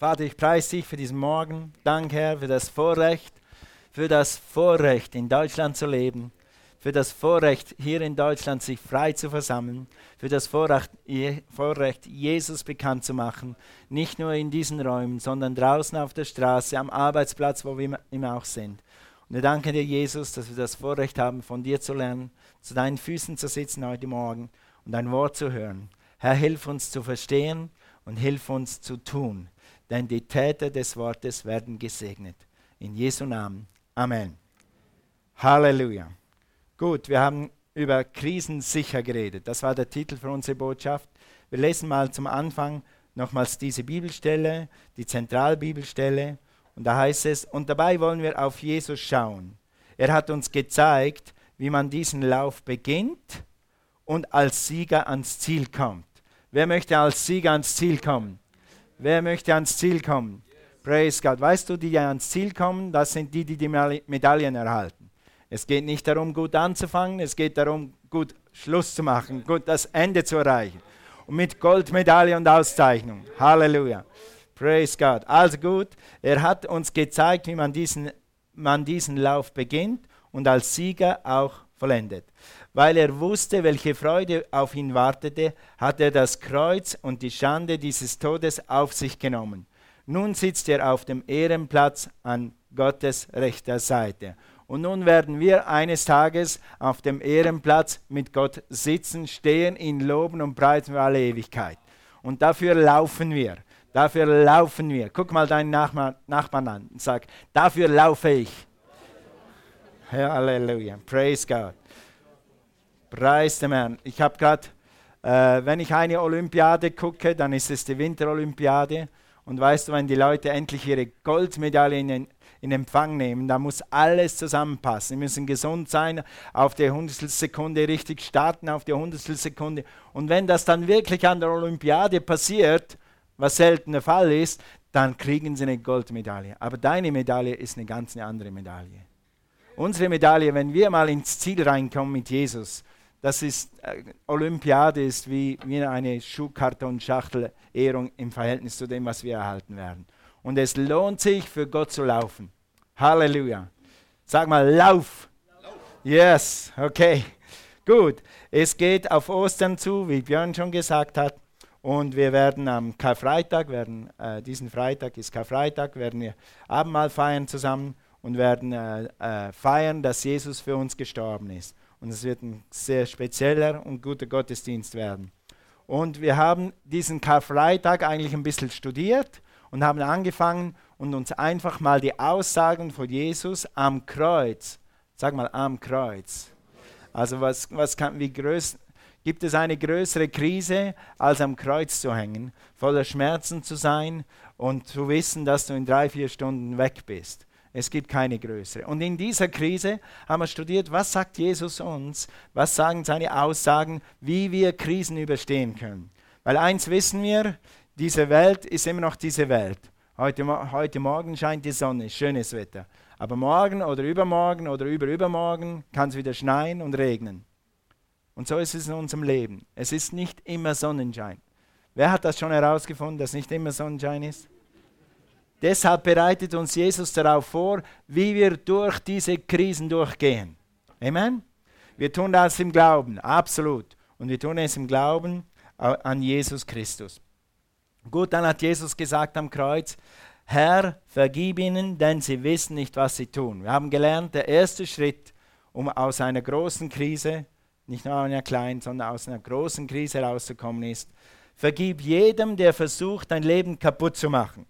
Vater, ich preise dich für diesen Morgen. Danke, Herr, für das Vorrecht, für das Vorrecht, in Deutschland zu leben, für das Vorrecht, hier in Deutschland sich frei zu versammeln, für das Vorrecht, Jesus bekannt zu machen, nicht nur in diesen Räumen, sondern draußen auf der Straße, am Arbeitsplatz, wo wir immer auch sind. Und wir danken dir, Jesus, dass wir das Vorrecht haben, von dir zu lernen, zu deinen Füßen zu sitzen heute Morgen und dein Wort zu hören. Herr, hilf uns zu verstehen und hilf uns zu tun, denn die Täter des Wortes werden gesegnet. In Jesu Namen. Amen. Halleluja. Gut, wir haben über Krisen sicher geredet. Das war der Titel für unsere Botschaft. Wir lesen mal zum Anfang nochmals diese Bibelstelle, die Zentralbibelstelle. Und da heißt es, und dabei wollen wir auf Jesus schauen. Er hat uns gezeigt, wie man diesen Lauf beginnt und als Sieger ans Ziel kommt. Wer möchte als Sieger ans Ziel kommen? Wer möchte ans Ziel kommen? Praise God. Weißt du, die ans Ziel kommen, das sind die, die die Medaillen erhalten. Es geht nicht darum, gut anzufangen, es geht darum, gut Schluss zu machen, gut das Ende zu erreichen. Und mit Goldmedaille und Auszeichnung. Halleluja. Praise God. Also gut, er hat uns gezeigt, wie man diesen, man diesen Lauf beginnt und als Sieger auch vollendet. Weil er wusste, welche Freude auf ihn wartete, hat er das Kreuz und die Schande dieses Todes auf sich genommen. Nun sitzt er auf dem Ehrenplatz an Gottes rechter Seite. Und nun werden wir eines Tages auf dem Ehrenplatz mit Gott sitzen, stehen, ihn loben und preisen für alle Ewigkeit. Und dafür laufen wir. Dafür laufen wir. Guck mal deinen Nachbarn, Nachbarn an und sag, dafür laufe ich. Halleluja. Praise God. Preis dem Herrn. Ich habe gerade, äh, wenn ich eine Olympiade gucke, dann ist es die Winterolympiade. Und weißt du, wenn die Leute endlich ihre Goldmedaille in in Empfang nehmen. Da muss alles zusammenpassen. Wir müssen gesund sein, auf der Hundertstelsekunde richtig starten, auf der Hundertstelsekunde. Und wenn das dann wirklich an der Olympiade passiert, was selten der Fall ist, dann kriegen sie eine Goldmedaille. Aber deine Medaille ist eine ganz andere Medaille. Unsere Medaille, wenn wir mal ins Ziel reinkommen mit Jesus, das ist, äh, Olympiade ist wie, wie eine Schuhkartonschachtel-Ehrung im Verhältnis zu dem, was wir erhalten werden. Und es lohnt sich, für Gott zu laufen. Halleluja. Sag mal, lauf. Yes, okay. Gut. Es geht auf Ostern zu, wie Björn schon gesagt hat. Und wir werden am Karfreitag, werden, äh, diesen Freitag ist Karfreitag, werden wir Abendmahl feiern zusammen und werden äh, äh, feiern, dass Jesus für uns gestorben ist. Und es wird ein sehr spezieller und guter Gottesdienst werden. Und wir haben diesen Karfreitag eigentlich ein bisschen studiert und haben angefangen und uns einfach mal die Aussagen von Jesus am Kreuz, sag mal am Kreuz. Also was, was kann, wie größ, gibt es eine größere Krise, als am Kreuz zu hängen, voller Schmerzen zu sein und zu wissen, dass du in drei, vier Stunden weg bist. Es gibt keine größere. Und in dieser Krise haben wir studiert, was sagt Jesus uns, was sagen seine Aussagen, wie wir Krisen überstehen können. Weil eins wissen wir, diese Welt ist immer noch diese Welt. Heute, heute Morgen scheint die Sonne, schönes Wetter. Aber morgen oder übermorgen oder überübermorgen kann es wieder schneien und regnen. Und so ist es in unserem Leben. Es ist nicht immer Sonnenschein. Wer hat das schon herausgefunden, dass nicht immer Sonnenschein ist? Deshalb bereitet uns Jesus darauf vor, wie wir durch diese Krisen durchgehen. Amen? Wir tun das im Glauben, absolut. Und wir tun es im Glauben an Jesus Christus. Gut, dann hat Jesus gesagt am Kreuz, Herr, vergib ihnen, denn sie wissen nicht, was sie tun. Wir haben gelernt, der erste Schritt, um aus einer großen Krise, nicht nur einer kleinen, sondern aus einer großen Krise herauszukommen, ist, vergib jedem, der versucht, dein Leben kaputt zu machen.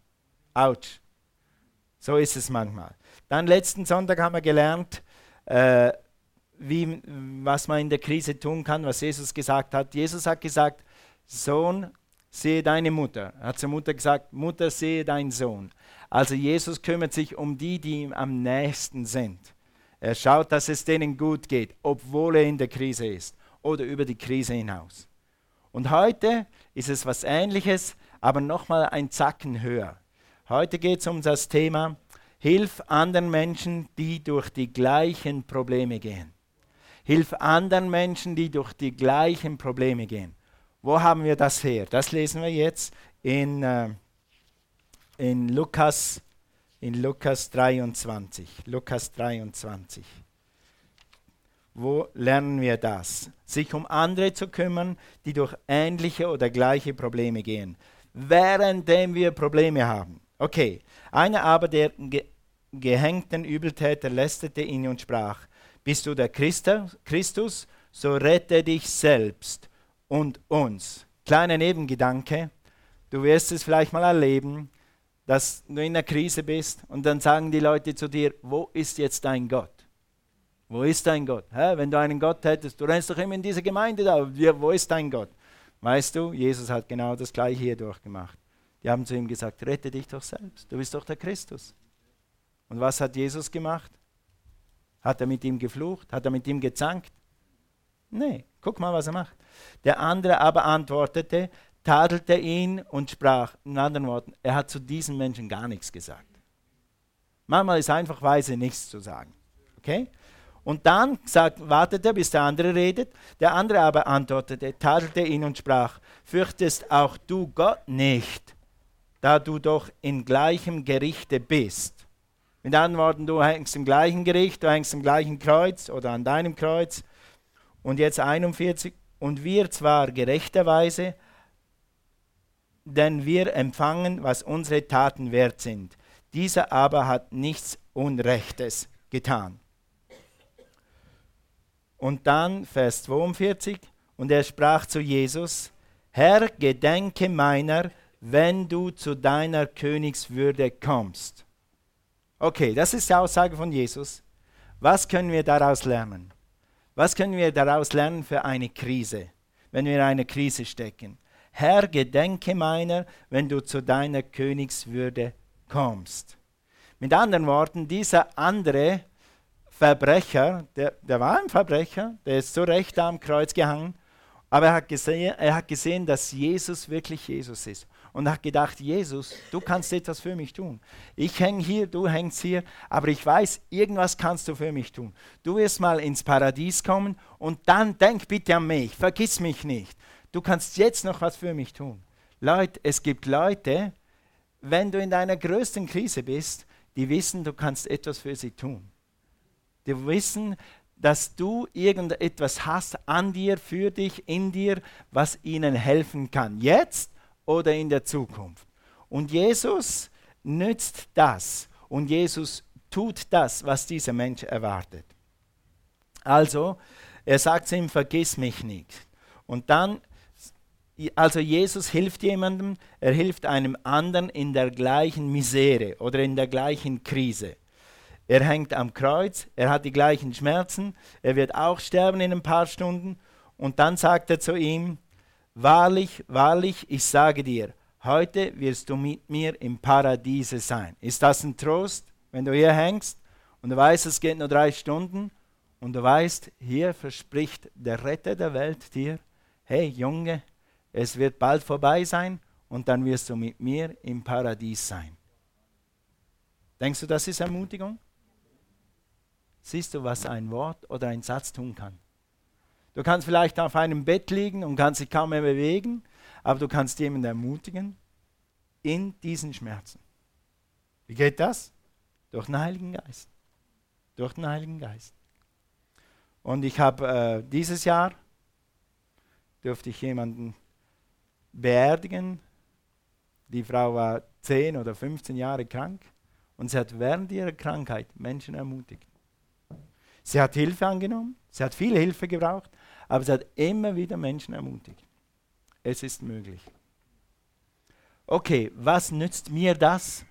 Autsch. So ist es manchmal. Dann letzten Sonntag haben wir gelernt, äh, wie, was man in der Krise tun kann, was Jesus gesagt hat. Jesus hat gesagt, Sohn, sehe deine Mutter. Er hat zur Mutter gesagt, Mutter, sehe deinen Sohn. Also Jesus kümmert sich um die, die ihm am nächsten sind. Er schaut, dass es denen gut geht, obwohl er in der Krise ist oder über die Krise hinaus. Und heute ist es was Ähnliches, aber nochmal ein Zacken höher. Heute geht es um das Thema, hilf anderen Menschen, die durch die gleichen Probleme gehen. Hilf anderen Menschen, die durch die gleichen Probleme gehen. Wo haben wir das her? Das lesen wir jetzt in äh, in Lukas, in Lukas 23. Lukas 23. Wo lernen wir das? Sich um andere zu kümmern, die durch ähnliche oder gleiche Probleme gehen, währenddem wir Probleme haben. Okay, einer aber der ge gehängten Übeltäter lästerte ihn und sprach, bist du der Christus, so rette dich selbst und uns. Kleiner Nebengedanke, du wirst es vielleicht mal erleben, dass du in einer Krise bist und dann sagen die Leute zu dir, wo ist jetzt dein Gott? Wo ist dein Gott? Hä? Wenn du einen Gott hättest, du rennst doch immer in diese Gemeinde da. Wo ist dein Gott? Weißt du, Jesus hat genau das gleiche hier durchgemacht. Die haben zu ihm gesagt, rette dich doch selbst. Du bist doch der Christus. Und was hat Jesus gemacht? Hat er mit ihm geflucht? Hat er mit ihm gezankt? Nee, guck mal, was er macht. Der andere aber antwortete, tadelte ihn und sprach, in anderen Worten, er hat zu diesen Menschen gar nichts gesagt. Manchmal ist einfach weise, nichts zu sagen. Okay? Und dann sagt, wartet er, bis der andere redet. Der andere aber antwortete, tadelte ihn und sprach, fürchtest auch du Gott nicht, da du doch in gleichem Gerichte bist. Mit anderen Worten, du hängst im gleichen Gericht, du hängst im gleichen Kreuz oder an deinem Kreuz. Und jetzt 41. Und wir zwar gerechterweise, denn wir empfangen, was unsere Taten wert sind. Dieser aber hat nichts Unrechtes getan. Und dann Vers 42, und er sprach zu Jesus, Herr, gedenke meiner, wenn du zu deiner Königswürde kommst. Okay, das ist die Aussage von Jesus. Was können wir daraus lernen? Was können wir daraus lernen für eine Krise, wenn wir in eine Krise stecken? Herr, gedenke meiner, wenn du zu deiner Königswürde kommst. Mit anderen Worten, dieser andere Verbrecher, der, der war ein Verbrecher, der ist zu Recht am Kreuz gehangen, aber er hat, gesehen, er hat gesehen, dass Jesus wirklich Jesus ist und hat gedacht, Jesus, du kannst etwas für mich tun. Ich hänge hier, du hängst hier, aber ich weiß, irgendwas kannst du für mich tun. Du wirst mal ins Paradies kommen und dann denk bitte an mich, vergiss mich nicht. Du kannst jetzt noch was für mich tun. Leute, es gibt Leute, wenn du in deiner größten Krise bist, die wissen, du kannst etwas für sie tun. Die wissen, dass du irgendetwas hast an dir, für dich, in dir, was ihnen helfen kann, jetzt oder in der Zukunft. Und Jesus nützt das und Jesus tut das, was dieser Mensch erwartet. Also, er sagt zu ihm, vergiss mich nicht. Und dann, also Jesus hilft jemandem, er hilft einem anderen in der gleichen Misere oder in der gleichen Krise. Er hängt am Kreuz, er hat die gleichen Schmerzen, er wird auch sterben in ein paar Stunden. Und dann sagt er zu ihm, wahrlich, wahrlich, ich sage dir, heute wirst du mit mir im Paradiese sein. Ist das ein Trost, wenn du hier hängst und du weißt, es geht nur drei Stunden und du weißt, hier verspricht der Retter der Welt dir, hey Junge, es wird bald vorbei sein und dann wirst du mit mir im Paradies sein. Denkst du, das ist Ermutigung? Siehst du, was ein Wort oder ein Satz tun kann? Du kannst vielleicht auf einem Bett liegen und kannst dich kaum mehr bewegen, aber du kannst jemanden ermutigen in diesen Schmerzen. Wie geht das? Durch den Heiligen Geist. Durch den Heiligen Geist. Und ich habe äh, dieses Jahr durfte ich jemanden beerdigen. Die Frau war 10 oder 15 Jahre krank und sie hat während ihrer Krankheit Menschen ermutigt. Sie hat Hilfe angenommen, sie hat viel Hilfe gebraucht, aber sie hat immer wieder Menschen ermutigt. Es ist möglich. Okay, was nützt mir das?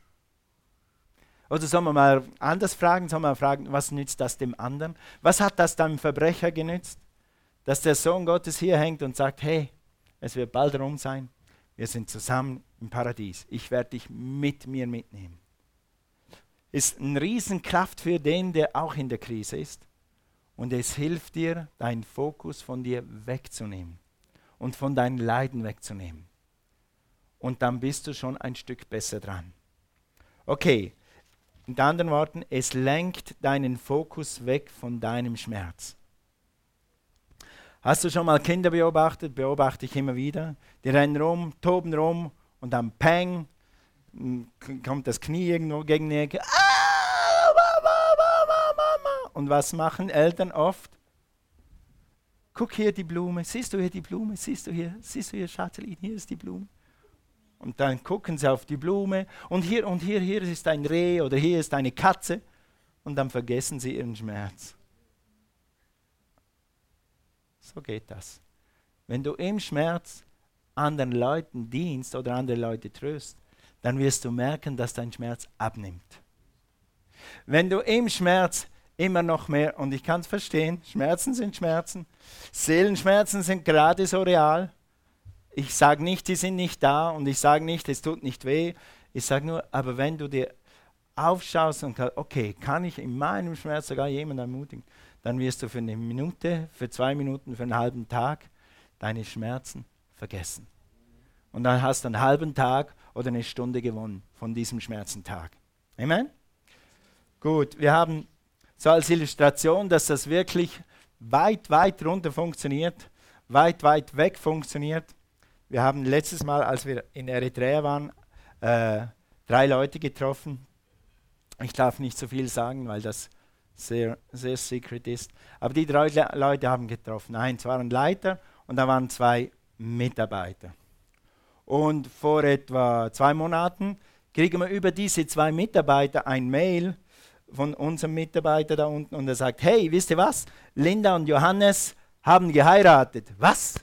Oder sollen wir mal anders fragen, sollen wir mal fragen, was nützt das dem anderen? Was hat das dem Verbrecher genützt? Dass der Sohn Gottes hier hängt und sagt, hey, es wird bald rum sein, wir sind zusammen im Paradies, ich werde dich mit mir mitnehmen ist eine Riesenkraft für den, der auch in der Krise ist. Und es hilft dir, deinen Fokus von dir wegzunehmen und von deinen Leiden wegzunehmen. Und dann bist du schon ein Stück besser dran. Okay, mit anderen Worten, es lenkt deinen Fokus weg von deinem Schmerz. Hast du schon mal Kinder beobachtet? Beobachte ich immer wieder. Die rennen rum, toben rum und dann Peng, kommt das Knie irgendwo gegen die Ecke. Und was machen Eltern oft? Guck hier die Blume, siehst du hier die Blume, siehst du hier, siehst du hier, Schatzelin, hier ist die Blume. Und dann gucken sie auf die Blume und hier und hier, hier ist ein Reh oder hier ist eine Katze und dann vergessen sie ihren Schmerz. So geht das. Wenn du im Schmerz anderen Leuten dienst oder andere Leute tröst, dann wirst du merken, dass dein Schmerz abnimmt. Wenn du im Schmerz immer noch mehr, und ich kann es verstehen, Schmerzen sind Schmerzen, Seelenschmerzen sind gerade so real. Ich sage nicht, die sind nicht da und ich sage nicht, es tut nicht weh. Ich sage nur, aber wenn du dir aufschaust und sagst, okay, kann ich in meinem Schmerz sogar jemanden ermutigen, dann wirst du für eine Minute, für zwei Minuten, für einen halben Tag deine Schmerzen vergessen. Und dann hast du einen halben Tag oder eine Stunde gewonnen von diesem Schmerzentag. Amen? Gut, wir haben so als Illustration, dass das wirklich weit, weit runter funktioniert, weit, weit weg funktioniert. Wir haben letztes Mal, als wir in Eritrea waren, äh, drei Leute getroffen. Ich darf nicht so viel sagen, weil das sehr, sehr secret ist. Aber die drei Leute haben getroffen. Eins waren Leiter und da waren zwei Mitarbeiter. Und vor etwa zwei Monaten kriegen wir über diese zwei Mitarbeiter ein Mail von unserem Mitarbeiter da unten und er sagt, hey, wisst ihr was? Linda und Johannes haben geheiratet. Was?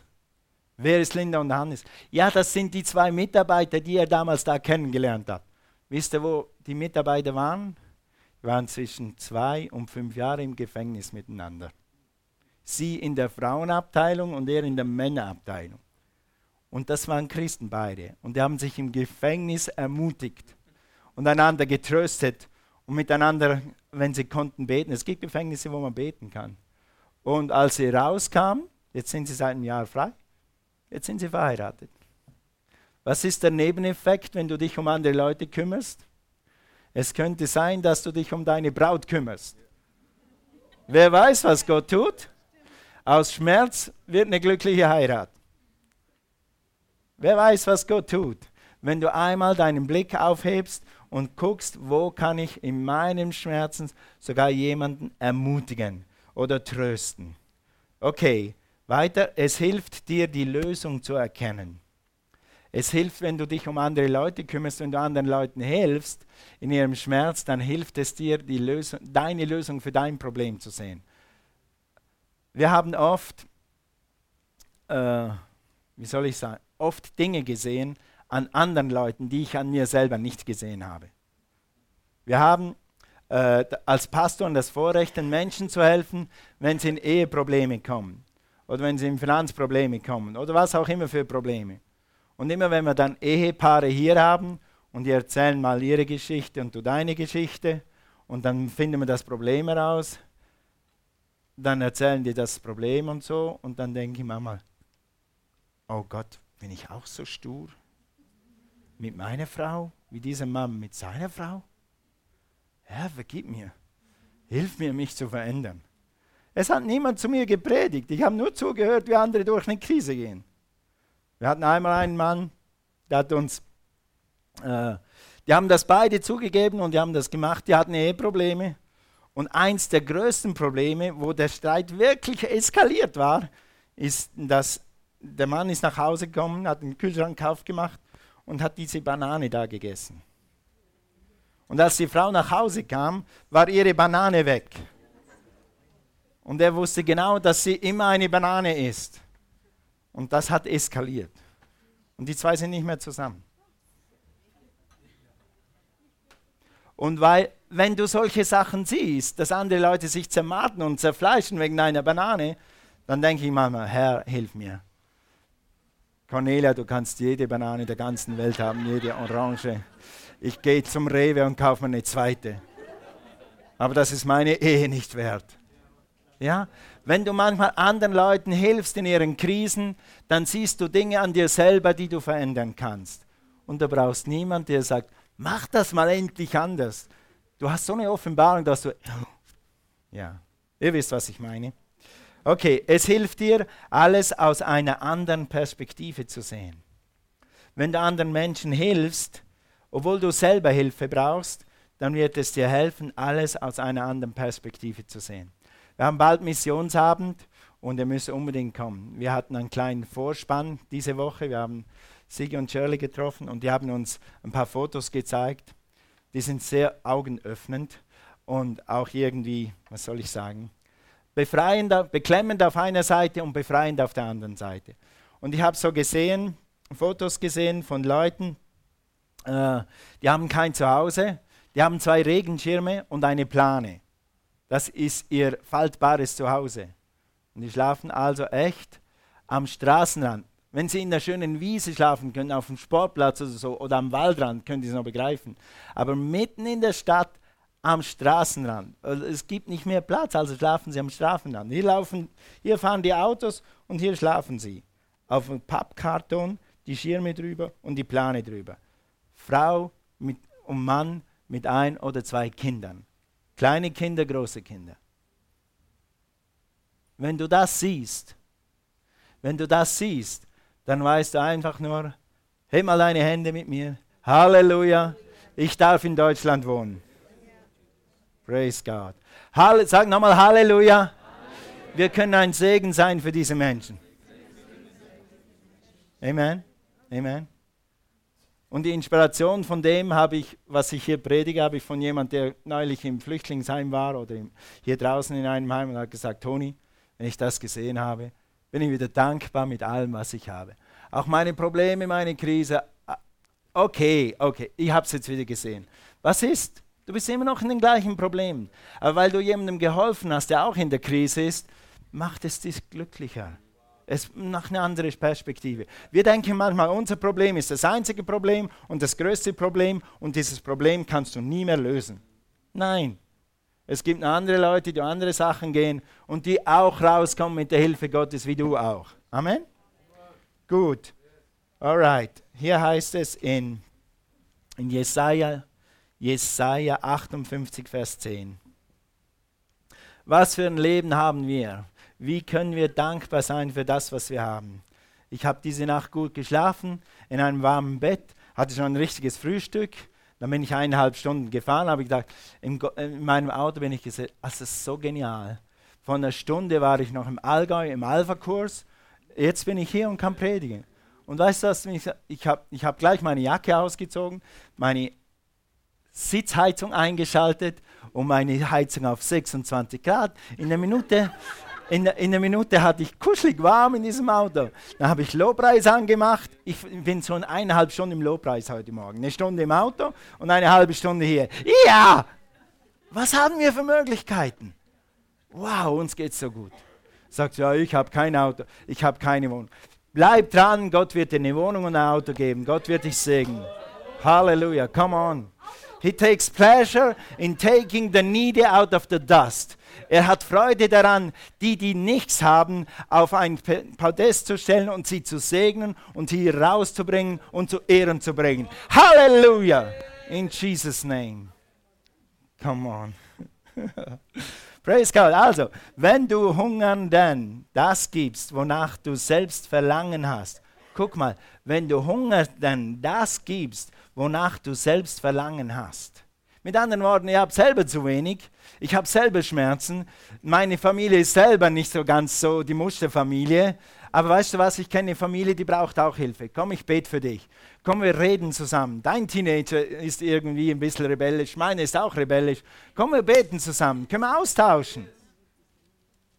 Wer ist Linda und Johannes? Ja, das sind die zwei Mitarbeiter, die er damals da kennengelernt hat. Wisst ihr, wo die Mitarbeiter waren? Die waren zwischen zwei und fünf Jahre im Gefängnis miteinander. Sie in der Frauenabteilung und er in der Männerabteilung. Und das waren Christen beide. Und die haben sich im Gefängnis ermutigt und einander getröstet und miteinander, wenn sie konnten, beten. Es gibt Gefängnisse, wo man beten kann. Und als sie rauskamen, jetzt sind sie seit einem Jahr frei, jetzt sind sie verheiratet. Was ist der Nebeneffekt, wenn du dich um andere Leute kümmerst? Es könnte sein, dass du dich um deine Braut kümmerst. Wer weiß, was Gott tut? Aus Schmerz wird eine glückliche Heirat. Wer weiß, was Gott tut, wenn du einmal deinen Blick aufhebst und guckst, wo kann ich in meinem Schmerzen sogar jemanden ermutigen oder trösten. Okay, weiter, es hilft dir, die Lösung zu erkennen. Es hilft, wenn du dich um andere Leute kümmerst, wenn du anderen Leuten hilfst in ihrem Schmerz, dann hilft es dir, Lösung, deine Lösung für dein Problem zu sehen. Wir haben oft, äh, wie soll ich sagen, oft Dinge gesehen an anderen Leuten, die ich an mir selber nicht gesehen habe. Wir haben äh, als Pastor das Vorrecht, den Menschen zu helfen, wenn sie in Eheprobleme kommen oder wenn sie in Finanzprobleme kommen oder was auch immer für Probleme. Und immer wenn wir dann Ehepaare hier haben und die erzählen mal ihre Geschichte und du deine Geschichte und dann finden wir das Problem heraus, dann erzählen die das Problem und so und dann denke ich manchmal, oh Gott, bin ich auch so stur mit meiner Frau wie dieser Mann mit seiner Frau? Herr, vergib mir, hilf mir, mich zu verändern. Es hat niemand zu mir gepredigt. Ich habe nur zugehört, wie andere durch eine Krise gehen. Wir hatten einmal einen Mann, der hat uns, äh, die haben das beide zugegeben und die haben das gemacht, die hatten Eheprobleme. Und eins der größten Probleme, wo der Streit wirklich eskaliert war, ist, dass der Mann ist nach Hause gekommen, hat den Kühlschrank aufgemacht und hat diese Banane da gegessen. Und als die Frau nach Hause kam, war ihre Banane weg. Und er wusste genau, dass sie immer eine Banane isst. Und das hat eskaliert. Und die zwei sind nicht mehr zusammen. Und weil, wenn du solche Sachen siehst, dass andere Leute sich zermarten und zerfleischen wegen einer Banane, dann denke ich manchmal, Herr, hilf mir. Cornelia, du kannst jede Banane der ganzen Welt haben, jede Orange. Ich gehe zum Rewe und kaufe mir eine zweite. Aber das ist meine Ehe nicht wert. Ja? Wenn du manchmal anderen Leuten hilfst in ihren Krisen, dann siehst du Dinge an dir selber, die du verändern kannst. Und du brauchst niemanden, der sagt, mach das mal endlich anders. Du hast so eine Offenbarung, dass du... Ja, ihr wisst, was ich meine. Okay, es hilft dir, alles aus einer anderen Perspektive zu sehen. Wenn du anderen Menschen hilfst obwohl du selber Hilfe brauchst, dann wird es dir helfen, alles aus einer anderen Perspektive zu sehen. Wir haben bald Missionsabend und ihr müsst unbedingt kommen. Wir hatten einen kleinen Vorspann diese Woche. Wir haben Sigi und Shirley getroffen und die haben uns ein paar Fotos gezeigt. Die sind sehr augenöffnend und auch irgendwie, was soll ich sagen, befreiend, beklemmend auf einer Seite und befreiend auf der anderen Seite. Und ich habe so gesehen, Fotos gesehen von Leuten, äh, die haben kein Zuhause, die haben zwei Regenschirme und eine Plane. Das ist ihr faltbares Zuhause. Und die schlafen also echt am Straßenrand. Wenn sie in der schönen Wiese schlafen können, auf dem Sportplatz oder so, oder am Waldrand, können die es noch begreifen. Aber mitten in der Stadt am Straßenrand. Also es gibt nicht mehr Platz, also schlafen sie am Straßenrand. Hier, laufen, hier fahren die Autos und hier schlafen sie. Auf dem Pappkarton, die Schirme drüber und die Plane drüber. Frau mit, und Mann mit ein oder zwei Kindern. Kleine Kinder, große Kinder. Wenn du das siehst, wenn du das siehst, dann weißt du einfach nur, heb mal deine Hände mit mir. Halleluja, ich darf in Deutschland wohnen. Praise God. Halle, sag nochmal Halleluja. Wir können ein Segen sein für diese Menschen. Amen. Amen. Und die Inspiration von dem habe ich, was ich hier predige, habe ich von jemandem, der neulich im Flüchtlingsheim war oder hier draußen in einem Heim und hat gesagt, Toni, wenn ich das gesehen habe, bin ich wieder dankbar mit allem, was ich habe. Auch meine Probleme, meine Krise, ah, okay, okay, ich habe es jetzt wieder gesehen. Was ist? Du bist immer noch in den gleichen Problemen. Aber weil du jemandem geholfen hast, der auch in der Krise ist, macht es dich glücklicher. Es nach einer anderen Perspektive. Wir denken manchmal, unser Problem ist das einzige Problem und das größte Problem und dieses Problem kannst du nie mehr lösen. Nein. Es gibt andere Leute, die andere Sachen gehen und die auch rauskommen mit der Hilfe Gottes, wie du auch. Amen? Gut. Alright. Hier heißt es in, in Jesaja Jesaja 58, Vers 10. Was für ein Leben haben wir? Wie können wir dankbar sein für das, was wir haben? Ich habe diese Nacht gut geschlafen, in einem warmen Bett, hatte schon ein richtiges Frühstück. Dann bin ich eineinhalb Stunden gefahren, habe ich gedacht, in, in meinem Auto bin ich gesagt, das ist so genial. Von einer Stunde war ich noch im Allgäu, im Alpha-Kurs. Jetzt bin ich hier und kann predigen. Und weißt du was, ich, ich habe ich hab gleich meine Jacke ausgezogen, meine Sitzheizung eingeschaltet und meine Heizung auf 26 Grad. In der Minute, in in der Minute hatte ich kuschelig warm in diesem Auto. Dann habe ich Lobpreis angemacht. Ich bin so eineinhalb Stunden im Lobpreis heute Morgen. Eine Stunde im Auto und eine halbe Stunde hier. Ja! Was haben wir für Möglichkeiten? Wow, uns geht es so gut. Sagt, ja, ich habe kein Auto, ich habe keine Wohnung. Bleib dran, Gott wird dir eine Wohnung und ein Auto geben. Gott wird dich segnen. Halleluja, come on. He takes pleasure in taking the needy out of the dust. Er hat Freude daran, die, die nichts haben, auf ein Podest zu stellen und sie zu segnen und sie rauszubringen und zu Ehren zu bringen. Halleluja! In Jesus' name. Come on. Praise God. Also, wenn du Hungernden das gibst, wonach du selbst Verlangen hast, guck mal, wenn du Hungernden das gibst, wonach du selbst Verlangen hast. Mit anderen Worten, ihr habt selber zu wenig, ich habe selber Schmerzen, meine Familie ist selber nicht so ganz so die Musterfamilie, aber weißt du was, ich kenne eine Familie, die braucht auch Hilfe. Komm, ich bete für dich. Komm, wir reden zusammen. Dein Teenager ist irgendwie ein bisschen rebellisch, meine ist auch rebellisch. Komm, wir beten zusammen, können wir austauschen.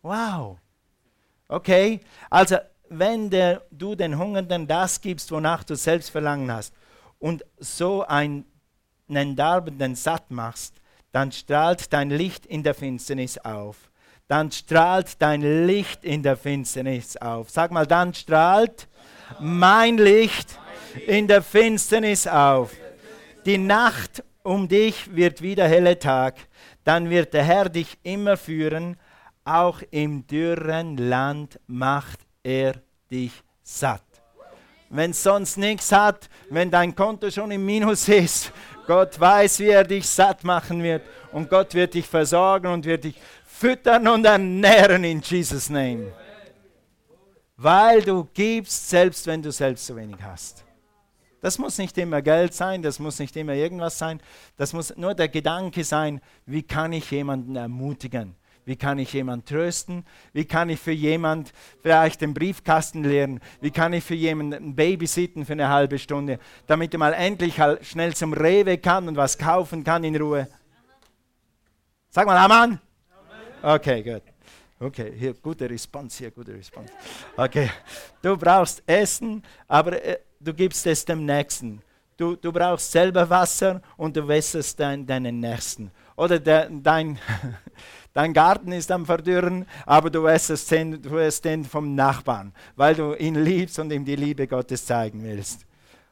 Wow. Okay, also wenn der, du den Hungernden das gibst, wonach du selbst Verlangen hast, und so einen Darbenden satt machst, dann strahlt dein Licht in der Finsternis auf. Dann strahlt dein Licht in der Finsternis auf. Sag mal, dann strahlt mein Licht in der Finsternis auf. Die Nacht um dich wird wieder helle Tag. Dann wird der Herr dich immer führen. Auch im dürren Land macht er dich satt wenn es sonst nichts hat, wenn dein Konto schon im Minus ist. Gott weiß, wie er dich satt machen wird und Gott wird dich versorgen und wird dich füttern und ernähren in Jesus Name. Weil du gibst, selbst wenn du selbst so wenig hast. Das muss nicht immer Geld sein, das muss nicht immer irgendwas sein. Das muss nur der Gedanke sein, wie kann ich jemanden ermutigen? Wie kann ich jemanden trösten? Wie kann ich für jemanden vielleicht den Briefkasten leeren? Wie kann ich für jemanden babysitten für eine halbe Stunde, damit er mal endlich halt schnell zum Rewe kann und was kaufen kann in Ruhe? Sag mal Amen. Okay, gut. Okay, hier, gute Response, hier, gute Response. Okay, du brauchst Essen, aber äh, du gibst es dem Nächsten. Du, du brauchst selber Wasser und du wässerst dein, deinen Nächsten. Oder der, dein, dein Garten ist am Verdürren, aber du wässerst den, du wässerst den vom Nachbarn, weil du ihn liebst und ihm die Liebe Gottes zeigen willst.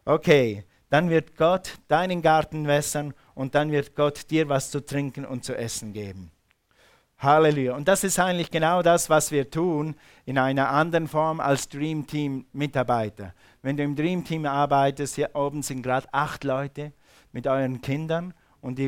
Okay, dann wird Gott deinen Garten wässern und dann wird Gott dir was zu trinken und zu essen geben. Halleluja. Und das ist eigentlich genau das, was wir tun in einer anderen Form als Dream Team Mitarbeiter. Wenn du im Dream Team arbeitest, hier oben sind gerade acht Leute mit euren Kindern und die,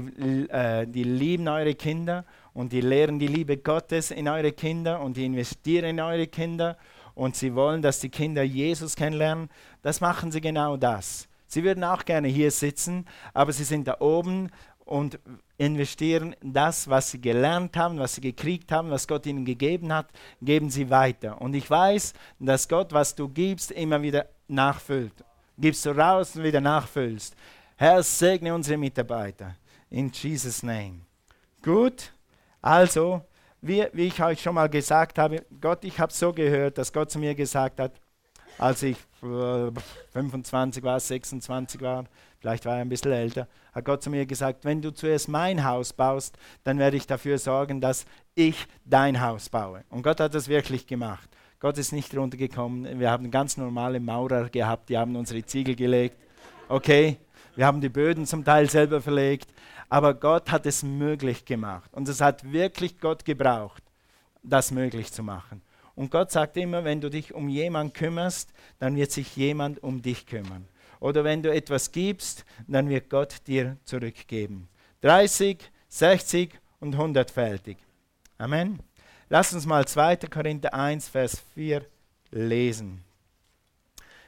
äh, die lieben eure Kinder und die lehren die Liebe Gottes in eure Kinder und die investieren in eure Kinder und sie wollen, dass die Kinder Jesus kennenlernen. Das machen sie genau das. Sie würden auch gerne hier sitzen, aber sie sind da oben und investieren das, was sie gelernt haben, was sie gekriegt haben, was Gott ihnen gegeben hat, geben sie weiter. Und ich weiß, dass Gott, was du gibst, immer wieder nachfüllt. Gibst du raus und wieder nachfüllst. Herr, segne unsere Mitarbeiter. In Jesus' Name. Gut, also, wie, wie ich euch schon mal gesagt habe, Gott, ich habe so gehört, dass Gott zu mir gesagt hat, als ich 25 war, 26 war, vielleicht war er ein bisschen älter, hat Gott zu mir gesagt, wenn du zuerst mein Haus baust, dann werde ich dafür sorgen, dass ich dein Haus baue. Und Gott hat das wirklich gemacht. Gott ist nicht runtergekommen. Wir haben ganz normale Maurer gehabt, die haben unsere Ziegel gelegt. Okay, wir haben die Böden zum Teil selber verlegt, aber Gott hat es möglich gemacht. Und es hat wirklich Gott gebraucht, das möglich zu machen. Und Gott sagt immer, wenn du dich um jemanden kümmerst, dann wird sich jemand um dich kümmern. Oder wenn du etwas gibst, dann wird Gott dir zurückgeben. 30, 60 und 100-fältig. Amen. Lass uns mal 2. Korinther 1, Vers 4 lesen.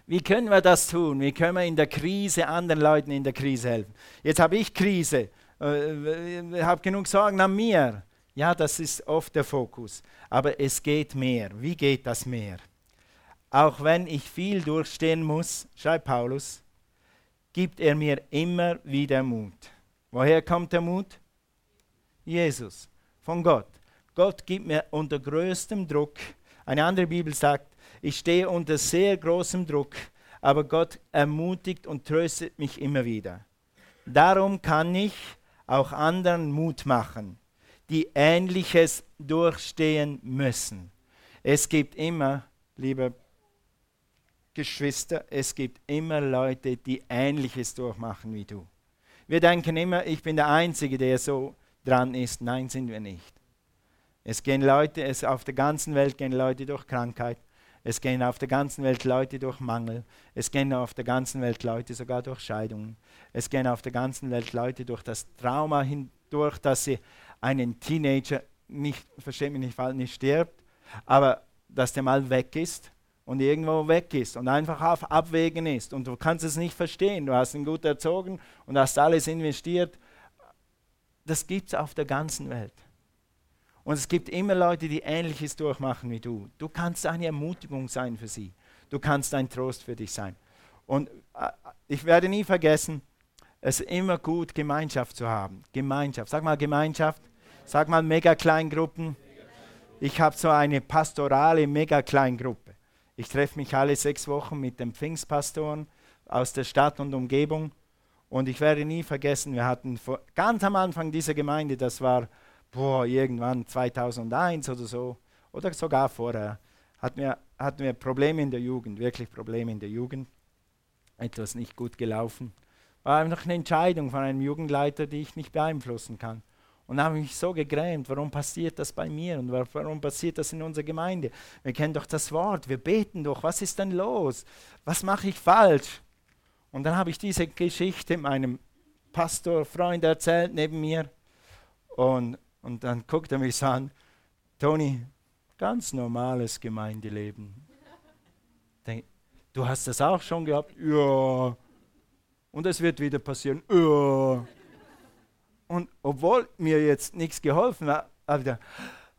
Wie können wir das tun? Wie können wir in der Krise anderen Leuten in der Krise helfen? Jetzt habe ich Krise, äh, habe genug Sorgen an mir. Ja, das ist oft der Fokus. Aber es geht mehr. Wie geht das mehr? Auch wenn ich viel durchstehen muss, schreibt Paulus, gibt er mir immer wieder Mut. Woher kommt der Mut? Jesus, von Gott. Gott gibt mir unter größtem Druck. Eine andere Bibel sagt, ich stehe unter sehr großem Druck, aber Gott ermutigt und tröstet mich immer wieder. Darum kann ich auch anderen Mut machen, die Ähnliches durchstehen müssen. Es gibt immer, liebe Geschwister, es gibt immer Leute, die Ähnliches durchmachen wie du. Wir denken immer, ich bin der Einzige, der so dran ist. Nein, sind wir nicht. Es gehen Leute, es auf der ganzen Welt gehen Leute durch Krankheit. Es gehen auf der ganzen Welt Leute durch Mangel. Es gehen auf der ganzen Welt Leute sogar durch Scheidungen. Es gehen auf der ganzen Welt Leute durch das Trauma hindurch, dass sie einen Teenager nicht, versteht mich nicht falsch, nicht stirbt, aber dass der mal weg ist und irgendwo weg ist und einfach auf Abwägen ist und du kannst es nicht verstehen. Du hast ihn gut erzogen und hast alles investiert. Das gibt es auf der ganzen Welt. Und es gibt immer Leute, die Ähnliches durchmachen wie du. Du kannst eine Ermutigung sein für sie. Du kannst ein Trost für dich sein. Und äh, ich werde nie vergessen, es ist immer gut, Gemeinschaft zu haben. Gemeinschaft. Sag mal Gemeinschaft. Sag mal Mega-Kleingruppen. Ich habe so eine pastorale Mega-Kleingruppe. Ich treffe mich alle sechs Wochen mit den Pfingstpastoren aus der Stadt und Umgebung. Und ich werde nie vergessen, wir hatten vor, ganz am Anfang dieser Gemeinde, das war boah, irgendwann 2001 oder so, oder sogar vorher, hatten wir, hatten wir Probleme in der Jugend, wirklich Probleme in der Jugend. Etwas nicht gut gelaufen. War einfach eine Entscheidung von einem Jugendleiter, die ich nicht beeinflussen kann. Und da habe ich mich so gegrämt, warum passiert das bei mir und warum passiert das in unserer Gemeinde? Wir kennen doch das Wort, wir beten doch, was ist denn los? Was mache ich falsch? Und dann habe ich diese Geschichte meinem Pastorfreund erzählt neben mir. Und und dann guckt er mich so an, Toni, ganz normales Gemeindeleben. Denk, du hast das auch schon gehabt? Ja, Und es wird wieder passieren. Oh. Und obwohl mir jetzt nichts geholfen hat, habe ich gedacht,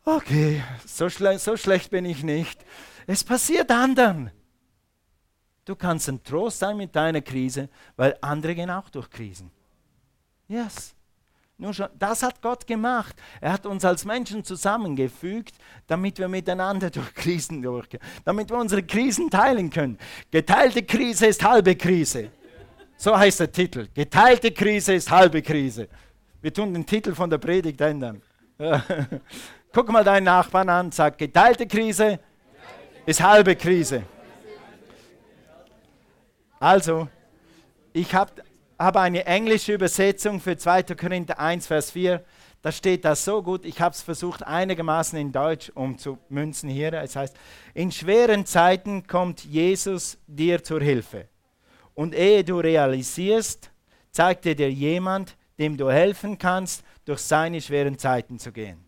okay, so, schle so schlecht bin ich nicht. Es passiert anderen. Du kannst ein Trost sein mit deiner Krise, weil andere gehen auch durch Krisen. Yes. Nur schon, das hat Gott gemacht. Er hat uns als Menschen zusammengefügt, damit wir miteinander durch Krisen durchgehen, damit wir unsere Krisen teilen können. Geteilte Krise ist halbe Krise. So heißt der Titel. Geteilte Krise ist halbe Krise. Wir tun den Titel von der Predigt ändern. Guck mal deinen Nachbarn an, sag, geteilte Krise ist halbe Krise. Also, ich habe hab eine englische Übersetzung für 2. Korinther 1, Vers 4. Da steht das so gut. Ich habe es versucht, einigermaßen in Deutsch umzumünzen hier. Es heißt, in schweren Zeiten kommt Jesus dir zur Hilfe. Und ehe du realisierst, zeigt dir jemand, dem du helfen kannst, durch seine schweren Zeiten zu gehen.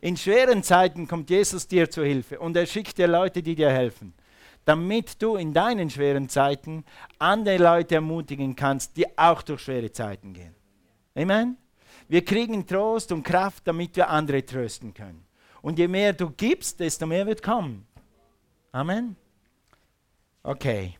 In schweren Zeiten kommt Jesus dir zur Hilfe und er schickt dir Leute, die dir helfen damit du in deinen schweren Zeiten andere Leute ermutigen kannst, die auch durch schwere Zeiten gehen. Amen? Wir kriegen Trost und Kraft, damit wir andere trösten können. Und je mehr du gibst, desto mehr wird kommen. Amen? Okay.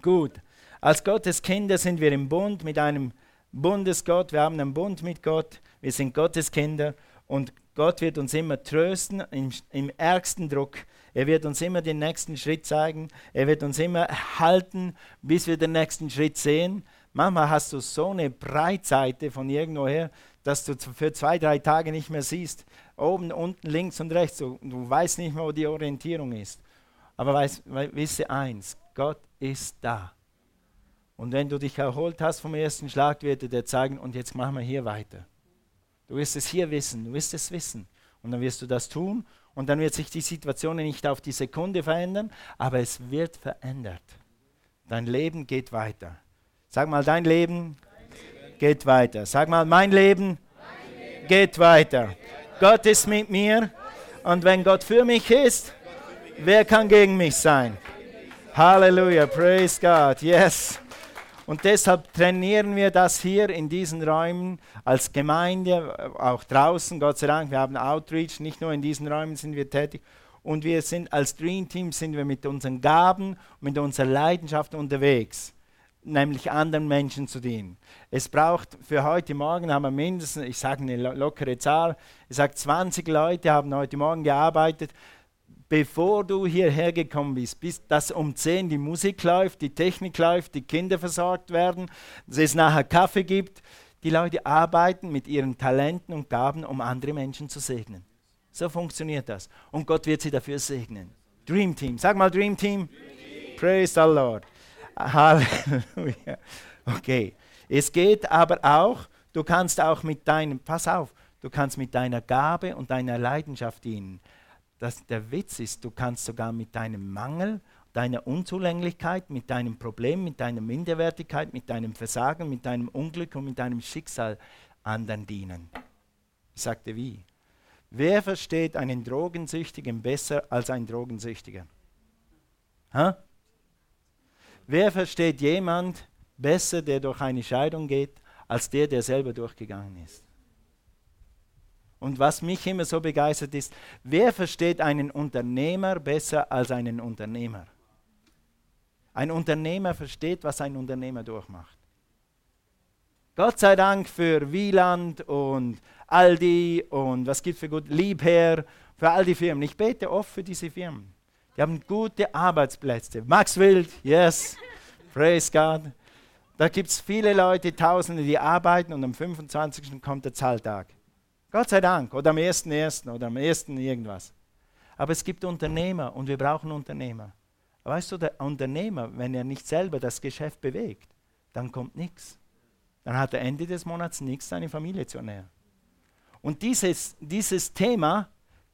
Gut. Als Gottes Kinder sind wir im Bund mit einem Bundesgott. Wir haben einen Bund mit Gott. Wir sind Gottes Kinder. Und Gott wird uns immer trösten im, im ärgsten Druck. Er wird uns immer den nächsten Schritt zeigen. Er wird uns immer halten, bis wir den nächsten Schritt sehen. Manchmal hast du so eine Breitseite von irgendwoher, dass du für zwei, drei Tage nicht mehr siehst. Oben, unten, links und rechts. Du, du weißt nicht mehr, wo die Orientierung ist. Aber weiß, wisse eins, Gott ist da. Und wenn du dich erholt hast vom ersten Schlag, wird er dir zeigen, und jetzt machen wir hier weiter. Du wirst es hier wissen, du wirst es wissen. Und dann wirst du das tun und dann wird sich die Situation nicht auf die Sekunde verändern, aber es wird verändert. Dein Leben geht weiter. Sag mal, dein Leben, geht weiter. Sag mal, mein Leben, geht weiter. Gott ist mit mir und wenn Gott für mich ist, wer kann gegen mich sein? Halleluja, praise God, yes. Und deshalb trainieren wir das hier in diesen Räumen als Gemeinde, auch draußen, Gott sei Dank. Wir haben Outreach, nicht nur in diesen Räumen sind wir tätig. Und wir sind als Dream Team sind wir mit unseren Gaben, mit unserer Leidenschaft unterwegs, nämlich anderen Menschen zu dienen. Es braucht für heute Morgen haben wir mindestens, ich sage eine lockere Zahl, ich sage 20 Leute haben heute Morgen gearbeitet bevor du hierher gekommen bist, bis dass um 10 die Musik läuft, die Technik läuft, die Kinder versorgt werden, dass es nachher Kaffee gibt. Die Leute arbeiten mit ihren Talenten und Gaben, um andere Menschen zu segnen. So funktioniert das. Und Gott wird sie dafür segnen. Dream Team. Sag mal Dream Team. Dream Team. Praise the Lord. Halleluja. Okay. Es geht aber auch, du kannst auch mit deinem, pass auf, du kannst mit deiner Gabe und deiner Leidenschaft dienen dass der Witz ist, du kannst sogar mit deinem Mangel, deiner Unzulänglichkeit, mit deinem Problem, mit deiner Minderwertigkeit, mit deinem Versagen, mit deinem Unglück und mit deinem Schicksal anderen dienen. Ich sagte wie? Wer versteht einen Drogensüchtigen besser als ein Drogensüchtiger? Ha? Wer versteht jemand besser, der durch eine Scheidung geht, als der, der selber durchgegangen ist? Und was mich immer so begeistert ist, wer versteht einen Unternehmer besser als einen Unternehmer? Ein Unternehmer versteht, was ein Unternehmer durchmacht. Gott sei Dank für Wieland und Aldi und was gibt für gut Liebherr, für all die Firmen. Ich bete oft für diese Firmen. Die haben gute Arbeitsplätze. Max Wild, yes, praise God. Da gibt es viele Leute, Tausende, die arbeiten und am 25. kommt der Zahltag. Gott sei Dank. Oder am 1.1. oder am 1. irgendwas. Aber es gibt Unternehmer und wir brauchen Unternehmer. weißt du, der Unternehmer, wenn er nicht selber das Geschäft bewegt, dann kommt nichts. Dann hat er Ende des Monats nichts, seine Familie zu ernähren. Und dieses, dieses Thema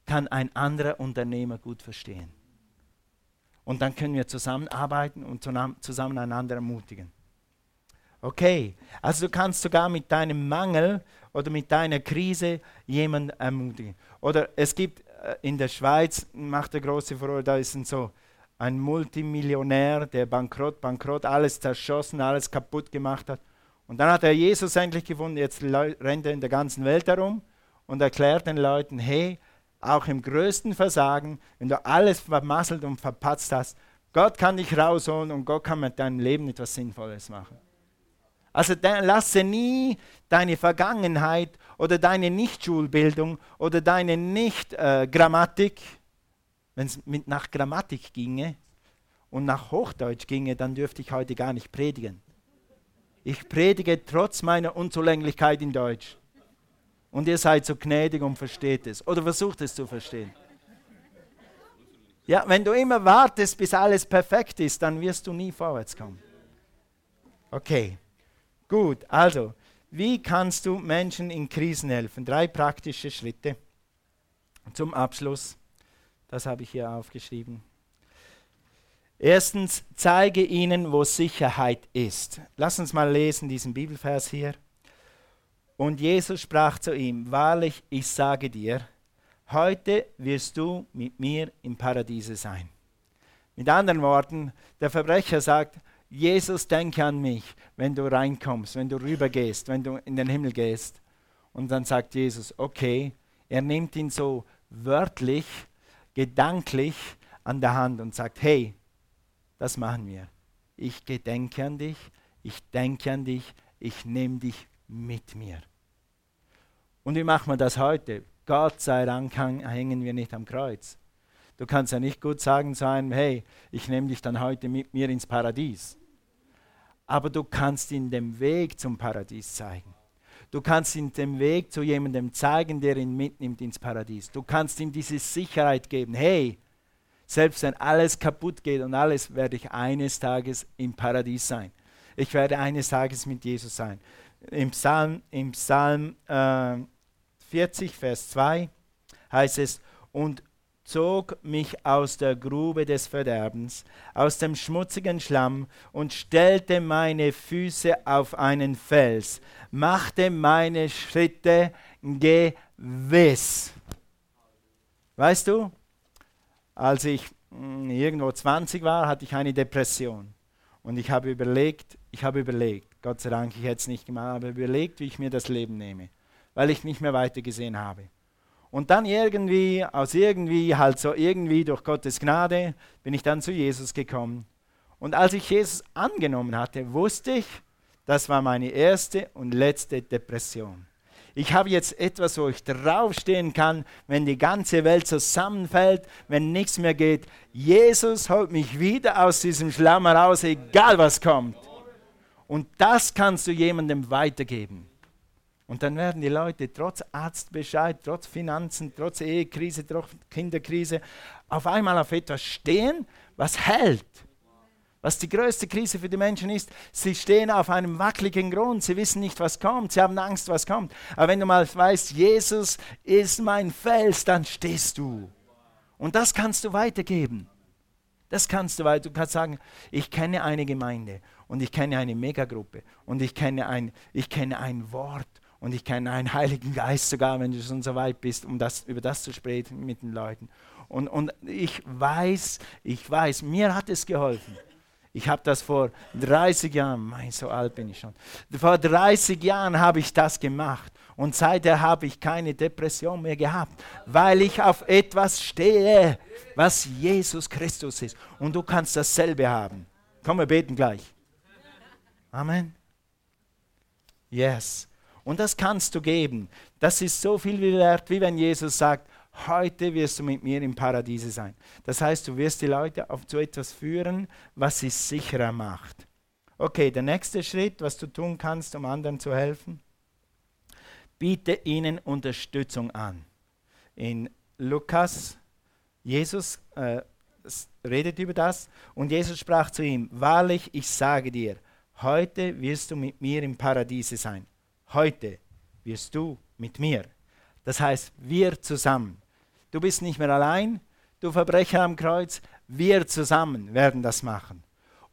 kann ein anderer Unternehmer gut verstehen. Und dann können wir zusammenarbeiten und zusammen einander ermutigen. Okay, also du kannst sogar mit deinem Mangel oder mit deiner Krise jemanden ermutigen. Oder es gibt äh, in der Schweiz, macht der große Furore, da ist ein so ein Multimillionär, der bankrott, bankrott, alles zerschossen, alles kaputt gemacht hat. Und dann hat er Jesus endlich gefunden, jetzt rennt er in der ganzen Welt herum und erklärt den Leuten, hey, auch im größten Versagen, wenn du alles vermasselt und verpatzt hast, Gott kann dich rausholen und Gott kann mit deinem Leben etwas Sinnvolles machen. Also lasse nie deine Vergangenheit oder deine Nichtschulbildung oder deine Nicht-Grammatik, äh, wenn es nach Grammatik ginge und nach Hochdeutsch ginge, dann dürfte ich heute gar nicht predigen. Ich predige trotz meiner Unzulänglichkeit in Deutsch. Und ihr seid so gnädig und versteht es. Oder versucht es zu verstehen. Ja, wenn du immer wartest, bis alles perfekt ist, dann wirst du nie vorwärts kommen. Okay, gut. Also, wie kannst du Menschen in Krisen helfen? Drei praktische Schritte zum Abschluss. Das habe ich hier aufgeschrieben. Erstens, zeige ihnen, wo Sicherheit ist. Lass uns mal lesen diesen Bibelvers hier. Und Jesus sprach zu ihm, wahrlich, ich sage dir, heute wirst du mit mir im Paradiese sein. Mit anderen Worten, der Verbrecher sagt, Jesus, denke an mich, wenn du reinkommst, wenn du rübergehst, wenn du in den Himmel gehst. Und dann sagt Jesus, okay, er nimmt ihn so wörtlich, gedanklich an der Hand und sagt, hey, das machen wir. Ich gedenke an dich, ich denke an dich, ich nehme dich mit mir. Und wie machen wir das heute? Gott sei Dank hängen wir nicht am Kreuz. Du kannst ja nicht gut sagen zu einem, hey, ich nehme dich dann heute mit mir ins Paradies. Aber du kannst ihm den Weg zum Paradies zeigen. Du kannst ihm den Weg zu jemandem zeigen, der ihn mitnimmt ins Paradies. Du kannst ihm diese Sicherheit geben, hey, selbst wenn alles kaputt geht und alles, werde ich eines Tages im Paradies sein. Ich werde eines Tages mit Jesus sein. Im Psalm, im Psalm äh, 40, Vers 2 heißt es, und zog mich aus der Grube des Verderbens, aus dem schmutzigen Schlamm und stellte meine Füße auf einen Fels, machte meine Schritte gewiss. Weißt du, als ich hm, irgendwo 20 war, hatte ich eine Depression. Und ich habe überlegt, ich habe überlegt, Gott sei Dank, ich hätte es nicht gemacht, aber überlegt, wie ich mir das Leben nehme weil ich nicht mehr weitergesehen habe. Und dann irgendwie, aus irgendwie, halt so irgendwie durch Gottes Gnade, bin ich dann zu Jesus gekommen. Und als ich Jesus angenommen hatte, wusste ich, das war meine erste und letzte Depression. Ich habe jetzt etwas, wo ich draufstehen kann, wenn die ganze Welt zusammenfällt, wenn nichts mehr geht. Jesus holt mich wieder aus diesem Schlamm heraus, egal was kommt. Und das kannst du jemandem weitergeben. Und dann werden die Leute trotz Arztbescheid, trotz Finanzen, trotz Ehekrise, trotz Kinderkrise auf einmal auf etwas stehen, was hält. Was die größte Krise für die Menschen ist, sie stehen auf einem wackeligen Grund, sie wissen nicht, was kommt, sie haben Angst, was kommt. Aber wenn du mal weißt, Jesus ist mein Fels, dann stehst du. Und das kannst du weitergeben. Das kannst du weiter. Du kannst sagen, ich kenne eine Gemeinde und ich kenne eine Megagruppe und ich kenne ein, ich kenne ein Wort und ich kenne einen Heiligen Geist sogar, wenn du schon so weit bist, um das, über das zu sprechen mit den Leuten. Und, und ich weiß, ich weiß, mir hat es geholfen. Ich habe das vor 30 Jahren, mein, so alt bin ich schon. Vor 30 Jahren habe ich das gemacht. Und seither habe ich keine Depression mehr gehabt, weil ich auf etwas stehe, was Jesus Christus ist. Und du kannst dasselbe haben. Komm, wir beten gleich. Amen. Yes. Und das kannst du geben. Das ist so viel wert, wie wenn Jesus sagt, heute wirst du mit mir im Paradiese sein. Das heißt, du wirst die Leute auf zu etwas führen, was sie sicherer macht. Okay, der nächste Schritt, was du tun kannst, um anderen zu helfen, biete ihnen Unterstützung an. In Lukas, Jesus äh, redet über das und Jesus sprach zu ihm, wahrlich, ich sage dir, heute wirst du mit mir im Paradiese sein heute wirst du mit mir. Das heißt, wir zusammen. Du bist nicht mehr allein, du Verbrecher am Kreuz, wir zusammen werden das machen.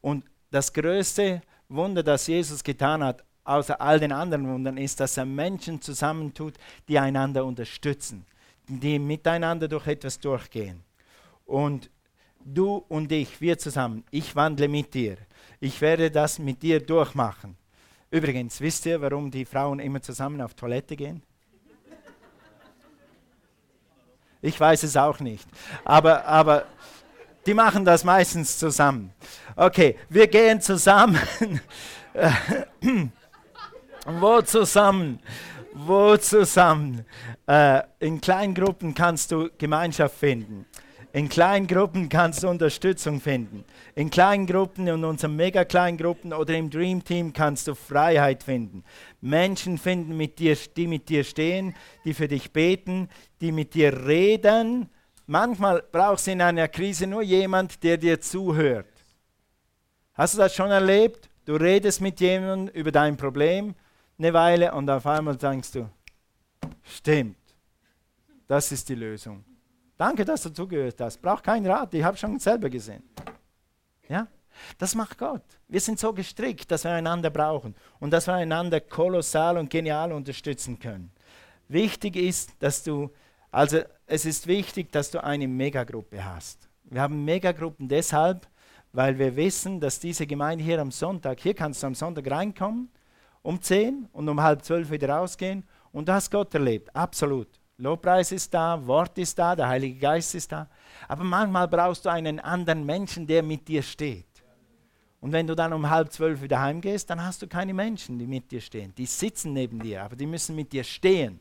Und das größte Wunder, das Jesus getan hat, außer all den anderen Wundern, ist, dass er Menschen zusammentut, die einander unterstützen, die miteinander durch etwas durchgehen. Und Du und ich, wir zusammen. Ich wandle mit dir. Ich werde das mit dir durchmachen. Übrigens, wisst ihr, warum die Frauen immer zusammen auf Toilette gehen? Ich weiß es auch nicht. Aber, aber die machen das meistens zusammen. Okay, wir gehen zusammen. Wo zusammen? Wo zusammen? Äh, in kleinen Gruppen kannst du Gemeinschaft finden. In kleinen Gruppen kannst du Unterstützung finden. In kleinen Gruppen, in unseren mega kleinen Gruppen oder im Dream Team kannst du Freiheit finden. Menschen finden, mit dir, die mit dir stehen, die für dich beten, die mit dir reden. Manchmal brauchst du in einer Krise nur jemand, der dir zuhört. Hast du das schon erlebt? Du redest mit jemandem über dein Problem eine Weile und auf einmal denkst du, stimmt, das ist die Lösung. Danke, dass du zugehört hast. Brauch keinen Rat, ich habe schon selber gesehen. Ja? Das macht Gott. Wir sind so gestrickt, dass wir einander brauchen und dass wir einander kolossal und genial unterstützen können. Wichtig ist, dass du, also es ist wichtig, dass du eine Megagruppe hast. Wir haben Megagruppen deshalb, weil wir wissen, dass diese Gemeinde hier am Sonntag, hier kannst du am Sonntag reinkommen, um 10 und um halb zwölf wieder rausgehen und du hast Gott erlebt, absolut. Lobpreis ist da, Wort ist da, der Heilige Geist ist da. Aber manchmal brauchst du einen anderen Menschen, der mit dir steht. Und wenn du dann um halb zwölf wieder heimgehst, dann hast du keine Menschen, die mit dir stehen. Die sitzen neben dir, aber die müssen mit dir stehen.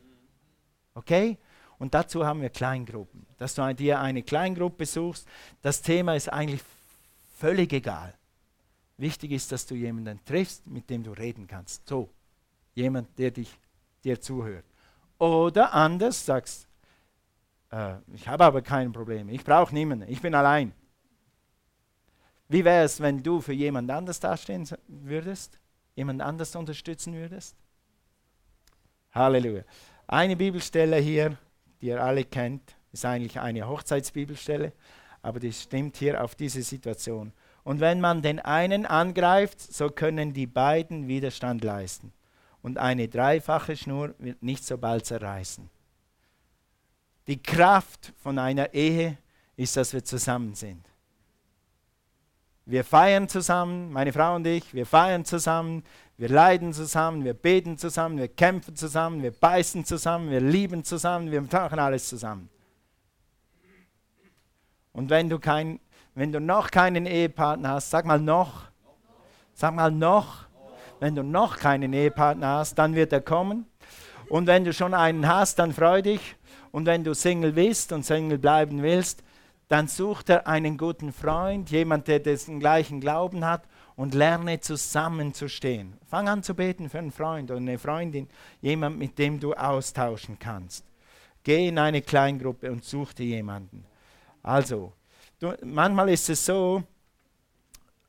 Okay? Und dazu haben wir Kleingruppen. Dass du dir eine Kleingruppe suchst, das Thema ist eigentlich völlig egal. Wichtig ist, dass du jemanden triffst, mit dem du reden kannst. So, jemand, der dich, dir zuhört. Oder anders sagst, äh, ich habe aber kein Problem, ich brauche niemanden, ich bin allein. Wie wäre es, wenn du für jemand anders dastehen würdest, jemand anders unterstützen würdest? Halleluja. Eine Bibelstelle hier, die ihr alle kennt, ist eigentlich eine Hochzeitsbibelstelle, aber die stimmt hier auf diese Situation. Und wenn man den einen angreift, so können die beiden Widerstand leisten und eine dreifache Schnur wird nicht so bald zerreißen. Die Kraft von einer Ehe ist, dass wir zusammen sind. Wir feiern zusammen, meine Frau und ich, wir feiern zusammen, wir leiden zusammen, wir beten zusammen, wir kämpfen zusammen, wir beißen zusammen, wir lieben zusammen, wir machen alles zusammen. Und wenn du, kein, wenn du noch keinen Ehepartner hast, sag mal noch, sag mal noch, wenn du noch keinen Ehepartner hast, dann wird er kommen. Und wenn du schon einen hast, dann freu dich. Und wenn du Single bist und Single bleiben willst, dann such dir einen guten Freund, jemand, der den gleichen Glauben hat und lerne zusammenzustehen. Fang an zu beten für einen Freund oder eine Freundin, jemand, mit dem du austauschen kannst. Geh in eine Kleingruppe und such dir jemanden. Also, du, manchmal ist es so,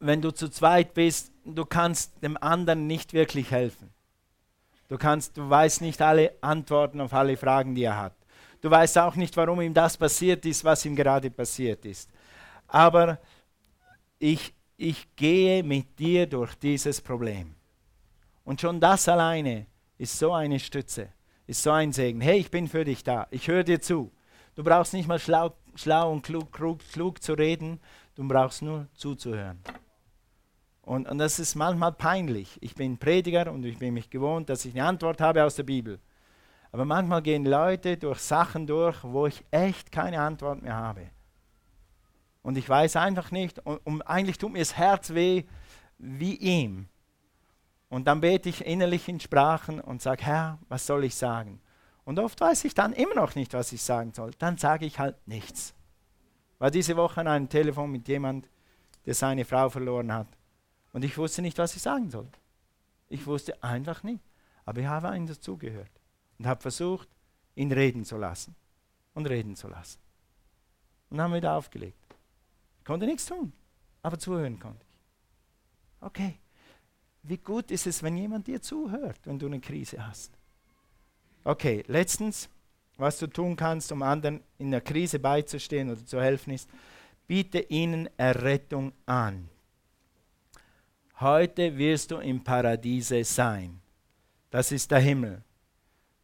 wenn du zu zweit bist, du kannst dem anderen nicht wirklich helfen. Du, kannst, du weißt nicht alle Antworten auf alle Fragen, die er hat. Du weißt auch nicht, warum ihm das passiert ist, was ihm gerade passiert ist. Aber ich, ich gehe mit dir durch dieses Problem. Und schon das alleine ist so eine Stütze, ist so ein Segen. Hey, ich bin für dich da, ich höre dir zu. Du brauchst nicht mal schlau, schlau und klug, klug, klug zu reden, du brauchst nur zuzuhören. Und, und das ist manchmal peinlich. Ich bin Prediger und ich bin mich gewohnt, dass ich eine Antwort habe aus der Bibel. Aber manchmal gehen Leute durch Sachen durch, wo ich echt keine Antwort mehr habe. Und ich weiß einfach nicht, und, und eigentlich tut mir das Herz weh wie ihm. Und dann bete ich innerlich in Sprachen und sage, Herr, was soll ich sagen? Und oft weiß ich dann immer noch nicht, was ich sagen soll. Dann sage ich halt nichts. War diese Woche an einem Telefon mit jemand, der seine Frau verloren hat. Und ich wusste nicht, was ich sagen soll. Ich wusste einfach nicht. Aber ich habe ihm dazugehört und habe versucht, ihn reden zu lassen und reden zu lassen. Und haben wieder aufgelegt. Ich konnte nichts tun, aber zuhören konnte ich. Okay, wie gut ist es, wenn jemand dir zuhört, wenn du eine Krise hast? Okay, letztens, was du tun kannst, um anderen in der Krise beizustehen oder zu helfen, ist, biete ihnen Errettung an. Heute wirst du im Paradiese sein. Das ist der Himmel.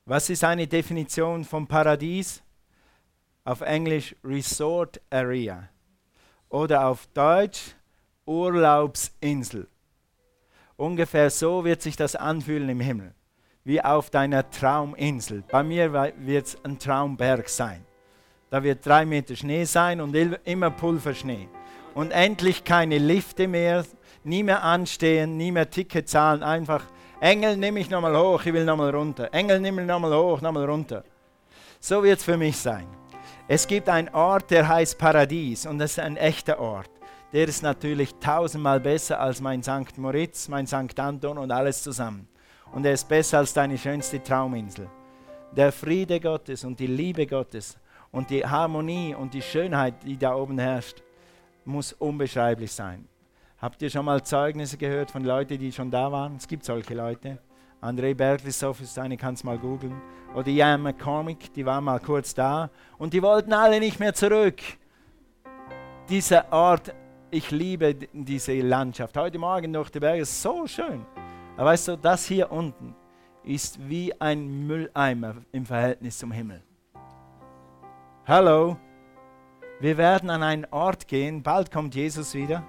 Was ist eine Definition vom Paradies? Auf Englisch Resort Area. oder auf Deutsch Urlaubsinsel. Ungefähr so wird sich das anfühlen im Himmel, wie auf deiner Trauminsel. Bei mir wird es ein Traumberg sein. Da wird drei Meter Schnee sein und immer Pulverschnee. Und endlich keine Lifte mehr, nie mehr anstehen, nie mehr Ticket zahlen, einfach Engel, nimm mich nochmal hoch, ich will nochmal runter. Engel, nimm mich nochmal hoch, nochmal runter. So wird es für mich sein. Es gibt einen Ort, der heißt Paradies und das ist ein echter Ort. Der ist natürlich tausendmal besser als mein St. Moritz, mein St. Anton und alles zusammen. Und er ist besser als deine schönste Trauminsel. Der Friede Gottes und die Liebe Gottes und die Harmonie und die Schönheit, die da oben herrscht, muss unbeschreiblich sein. Habt ihr schon mal Zeugnisse gehört von Leuten, die schon da waren? Es gibt solche Leute. André Berglisov ist eine, kannst mal googeln. Oder Ian McCormick, die waren mal kurz da und die wollten alle nicht mehr zurück. Dieser Ort, ich liebe diese Landschaft. Heute Morgen durch die Berge ist so schön. Aber weißt du, das hier unten ist wie ein Mülleimer im Verhältnis zum Himmel. Hallo, wir werden an einen Ort gehen, bald kommt Jesus wieder.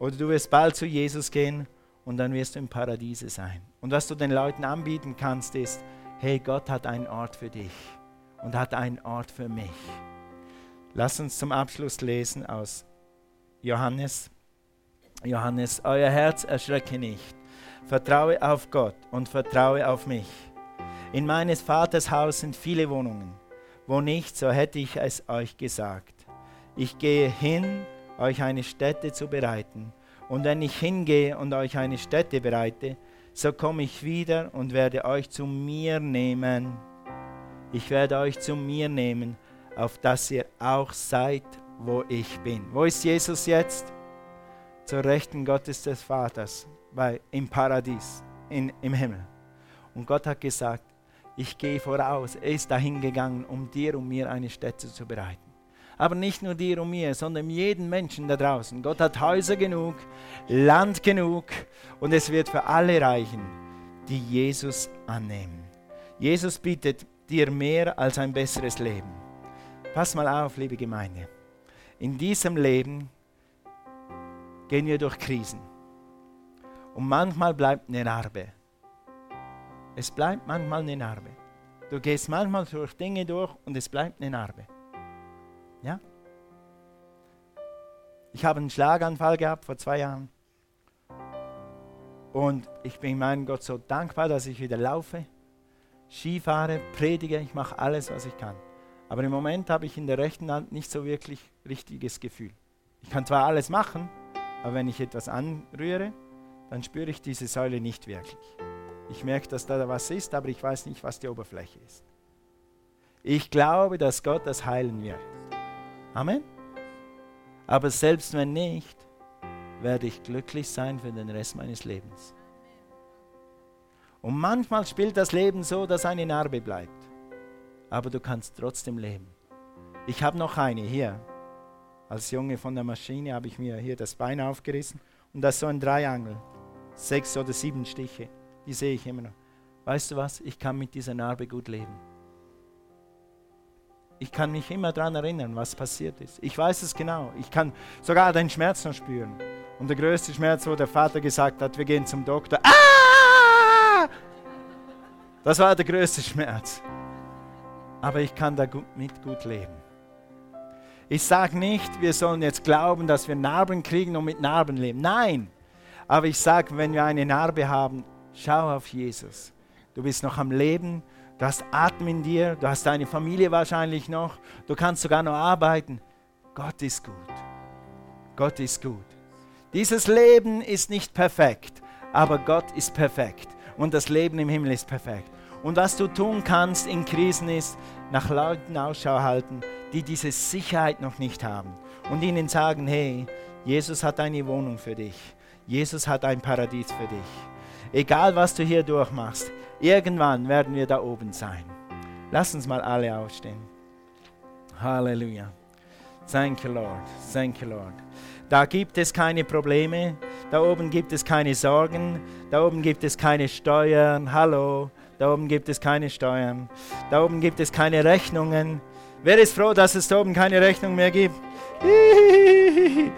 Oder du wirst bald zu Jesus gehen und dann wirst du im Paradiese sein. Und was du den Leuten anbieten kannst, ist, hey, Gott hat einen Ort für dich und hat einen Ort für mich. Lass uns zum Abschluss lesen aus Johannes. Johannes, euer Herz erschrecke nicht. Vertraue auf Gott und vertraue auf mich. In meines Vaters Haus sind viele Wohnungen. Wo nicht, so hätte ich es euch gesagt. Ich gehe hin, euch eine Stätte zu bereiten. Und wenn ich hingehe und euch eine Stätte bereite, so komme ich wieder und werde euch zu mir nehmen. Ich werde euch zu mir nehmen, auf dass ihr auch seid, wo ich bin. Wo ist Jesus jetzt? Zur Rechten Gottes des Vaters, bei, im Paradies, in, im Himmel. Und Gott hat gesagt, ich gehe voraus. Er ist dahin gegangen, um dir und mir eine Stätte zu bereiten aber nicht nur dir und mir, sondern jeden Menschen da draußen. Gott hat Häuser genug, Land genug und es wird für alle reichen, die Jesus annehmen. Jesus bietet dir mehr als ein besseres Leben. Pass mal auf, liebe Gemeinde. In diesem Leben gehen wir durch Krisen. Und manchmal bleibt eine Narbe. Es bleibt manchmal eine Narbe. Du gehst manchmal durch Dinge durch und es bleibt eine Narbe. Ja? Ich habe einen Schlaganfall gehabt vor zwei Jahren. Und ich bin meinem Gott so dankbar, dass ich wieder laufe, Skifahre, predige, ich mache alles, was ich kann. Aber im Moment habe ich in der rechten Hand nicht so wirklich richtiges Gefühl. Ich kann zwar alles machen, aber wenn ich etwas anrühre, dann spüre ich diese Säule nicht wirklich. Ich merke, dass da was ist, aber ich weiß nicht, was die Oberfläche ist. Ich glaube, dass Gott das heilen wird. Amen. Aber selbst wenn nicht, werde ich glücklich sein für den Rest meines Lebens. Und manchmal spielt das Leben so, dass eine Narbe bleibt. Aber du kannst trotzdem leben. Ich habe noch eine hier. Als Junge von der Maschine habe ich mir hier das Bein aufgerissen und das ist so ein Dreiangel. Sechs oder sieben Stiche. Die sehe ich immer noch. Weißt du was? Ich kann mit dieser Narbe gut leben ich kann mich immer daran erinnern, was passiert ist. Ich weiß es genau. Ich kann sogar den Schmerz noch spüren. Und der größte Schmerz, wo der Vater gesagt hat, wir gehen zum Doktor. Ah! Das war der größte Schmerz. Aber ich kann damit gut leben. Ich sage nicht, wir sollen jetzt glauben, dass wir Narben kriegen und mit Narben leben. Nein. Aber ich sage, wenn wir eine Narbe haben, schau auf Jesus. Du bist noch am Leben Du hast Atem in dir, du hast deine Familie wahrscheinlich noch, du kannst sogar noch arbeiten. Gott ist gut. Gott ist gut. Dieses Leben ist nicht perfekt, aber Gott ist perfekt und das Leben im Himmel ist perfekt. Und was du tun kannst in Krisen ist, nach Leuten Ausschau halten, die diese Sicherheit noch nicht haben und ihnen sagen, hey, Jesus hat eine Wohnung für dich. Jesus hat ein Paradies für dich. Egal was du hier durchmachst, Irgendwann werden wir da oben sein. Lass uns mal alle aufstehen. Halleluja. Thank you, Lord. Thank you, Lord. Da gibt es keine Probleme. Da oben gibt es keine Sorgen. Da oben gibt es keine Steuern. Hallo. Da oben gibt es keine Steuern. Da oben gibt es keine Rechnungen. Wer ist froh, dass es da oben keine Rechnung mehr gibt?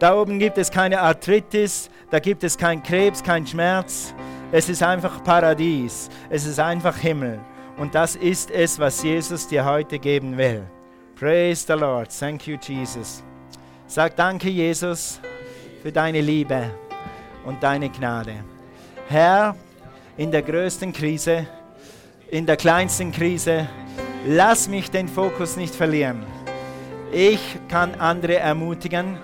Da oben gibt es keine Arthritis, da gibt es keinen Krebs, keinen Schmerz. Es ist einfach Paradies, es ist einfach Himmel. Und das ist es, was Jesus dir heute geben will. Praise the Lord. Thank you, Jesus. Sag danke, Jesus, für deine Liebe und deine Gnade. Herr, in der größten Krise, in der kleinsten Krise, lass mich den Fokus nicht verlieren. Ich kann andere ermutigen,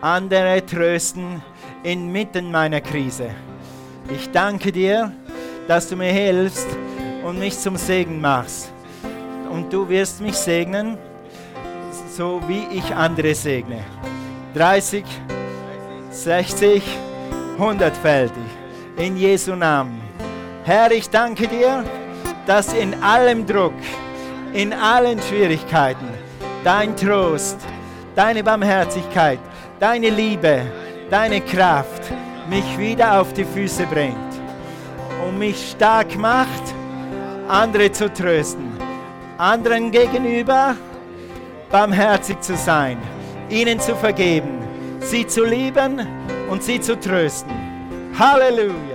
andere trösten inmitten meiner Krise. Ich danke dir, dass du mir hilfst und mich zum Segen machst. Und du wirst mich segnen, so wie ich andere segne. 30, 60, 100-fältig. In Jesu Namen. Herr, ich danke dir, dass in allem Druck, in allen Schwierigkeiten, dein Trost, deine Barmherzigkeit, deine Liebe, deine Kraft mich wieder auf die Füße bringt und mich stark macht, andere zu trösten, anderen gegenüber barmherzig zu sein, ihnen zu vergeben, sie zu lieben und sie zu trösten. Halleluja!